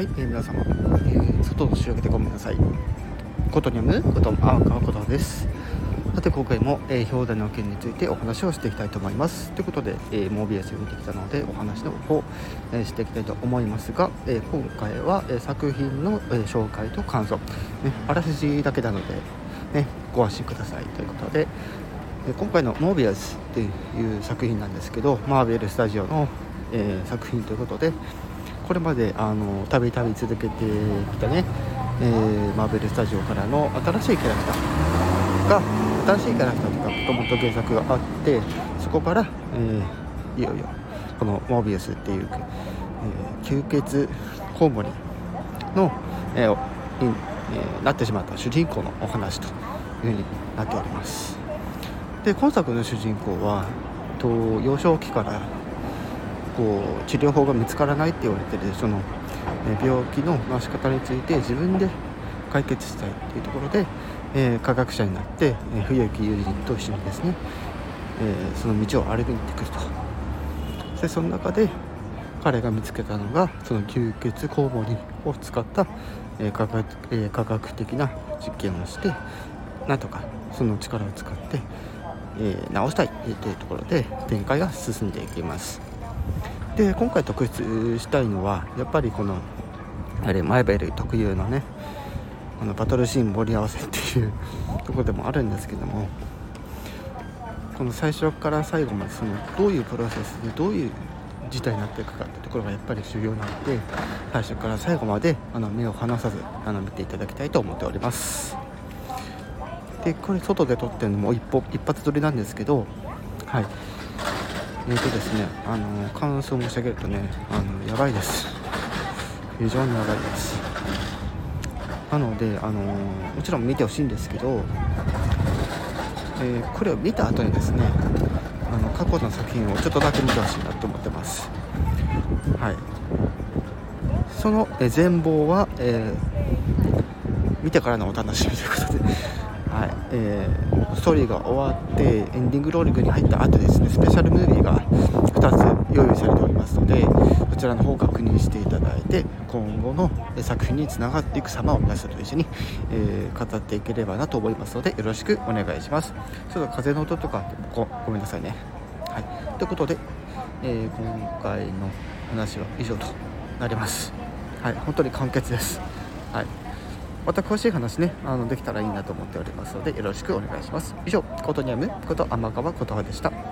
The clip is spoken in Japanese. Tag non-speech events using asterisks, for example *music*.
はい、えー、皆様、えー、外の仕上げてごめんなさい。ことにむことあ川ことです。さて今回も、えー、表題の件についてお話をしていきたいと思います。ということで、えー、モービアスを見てきたのでお話の方、えーしていきたいと思いますが、えー今回は、えー作品の、えー紹介と感想、ね、あらすじだけなので、ね、ご安心くださいということで、えー今回の「モービアス」っていう作品なんですけどマーベル・スタジオの、えー作品ということでこれまであのたびたび続けてきたね、えーマーベル・スタジオからの新しいキャラクターが新しいキャラクターとかもともと原作があってそこから、えーいよいよこのモービアスっていう、えー吸血コウモリの、えーにえなってしまった主人公のお話というふうになっております。で今作の主人公はと幼少期からこう治療法が見つからないって言われてるそのえ病気の治し方について自分で解決したいっていうところで、えー科学者になって、えー冬木友人と一緒にですね、えーその道を歩いてくると。でその中で彼が見つけたのがその吸血コウモリを使った、えー科学えー科学的な実験をしてなんとかその力を使って、えー治したいというところで展開が進んでいきます。で今回特筆したいのはやっぱりこのあれマイベル特有のねあのバトルシーン盛り合わせっていう *laughs* ところでもあるんですけどもこの最初から最後までそのどういうプロセスでどういう事態になっていくかってところがやっぱり重要なので最初から最後まであの目を離さずあの見ていただきたいと思っております。でこれ外で撮ってるのも一歩一発撮りなんですけどはい。えーとですねあの感想を申し上げるとねあのやばいです。非常にやばいです。なのであのもちろん見てほしいんですけど、えーこれを見た後にですねあの過去の作品をちょっとだけ見てほしいなと思ってます。はい。そのえ全貌は、えー見てからのお楽しみということで、はい。えーストーリーが終わってエンディングローリングに入った後ですねスペシャルムービーが2つ用意されておりますのでそちらの方を確認していただいて今後の作品につながっていく様を皆さんと一緒に、えー語っていければなと思いますのでよろしくお願いします。ちょっと風の音とかごごめんなさいね。はい。ということで、えー今回の話は以上となります。はい。本当に簡潔です。はい。また詳しい話ねあのできたらいいなと思っておりますのでよろしくお願いします。以上コートニアムこと天川琴葉でした。